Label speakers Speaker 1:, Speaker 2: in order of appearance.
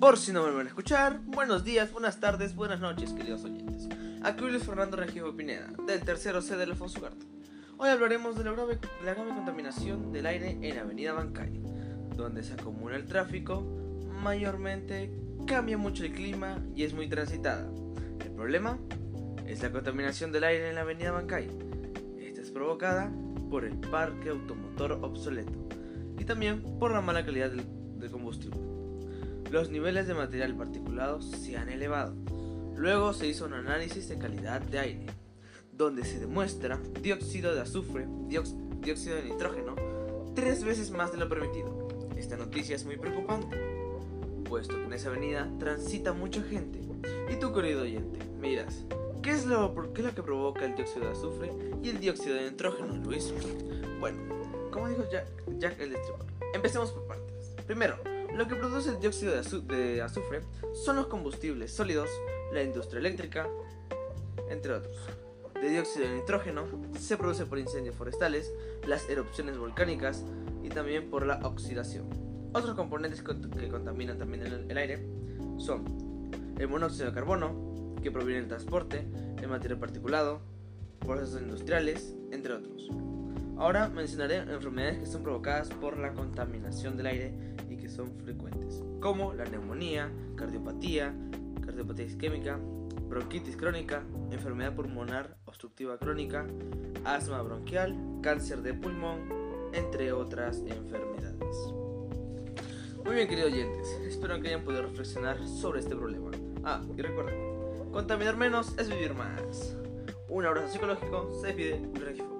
Speaker 1: Por si no me van a escuchar, buenos días, buenas tardes, buenas noches, queridos oyentes. Aquí Luis Fernando Regio Pineda, del tercero C del Alfonso Ugarte. Hoy hablaremos de la, grave, la grave contaminación del aire en Avenida Bancay, donde se acumula el tráfico, mayormente cambia mucho el clima y es muy transitada. El problema es la contaminación del aire en la Avenida Bancay. Esta es provocada por el parque automotor obsoleto y también por la mala calidad del, del combustible los niveles de material particulado se han elevado. Luego se hizo un análisis de calidad de aire, donde se demuestra dióxido de azufre, dióxido de nitrógeno, tres veces más de lo permitido. Esta noticia es muy preocupante, puesto que en esa avenida transita mucha gente. Y tú, querido oyente, miras, ¿qué es lo, lo que provoca el dióxido de azufre y el dióxido de nitrógeno, Luis? Bueno, como dijo Jack, Jack el Destripador, empecemos por partes. Primero, lo que produce el dióxido de, azufre son los combustibles sólidos, la industria eléctrica, entre otros. De dióxido de nitrógeno se produce por incendios forestales, las erupciones volcánicas y también por la oxidación. Otros componentes que contaminan también el aire son el monóxido de carbono, que proviene del transporte, el material particulado, procesos industriales, entre otros. Ahora mencionaré enfermedades que son provocadas por la contaminación del aire y que son frecuentes, como la neumonía, cardiopatía, cardiopatía isquémica, bronquitis crónica, enfermedad pulmonar obstructiva crónica, asma bronquial, cáncer de pulmón, entre otras enfermedades. Muy bien, queridos oyentes, espero que hayan podido reflexionar sobre este problema. Ah, y recuerden, contaminar menos es vivir más. Un abrazo psicológico, se despide Regifo.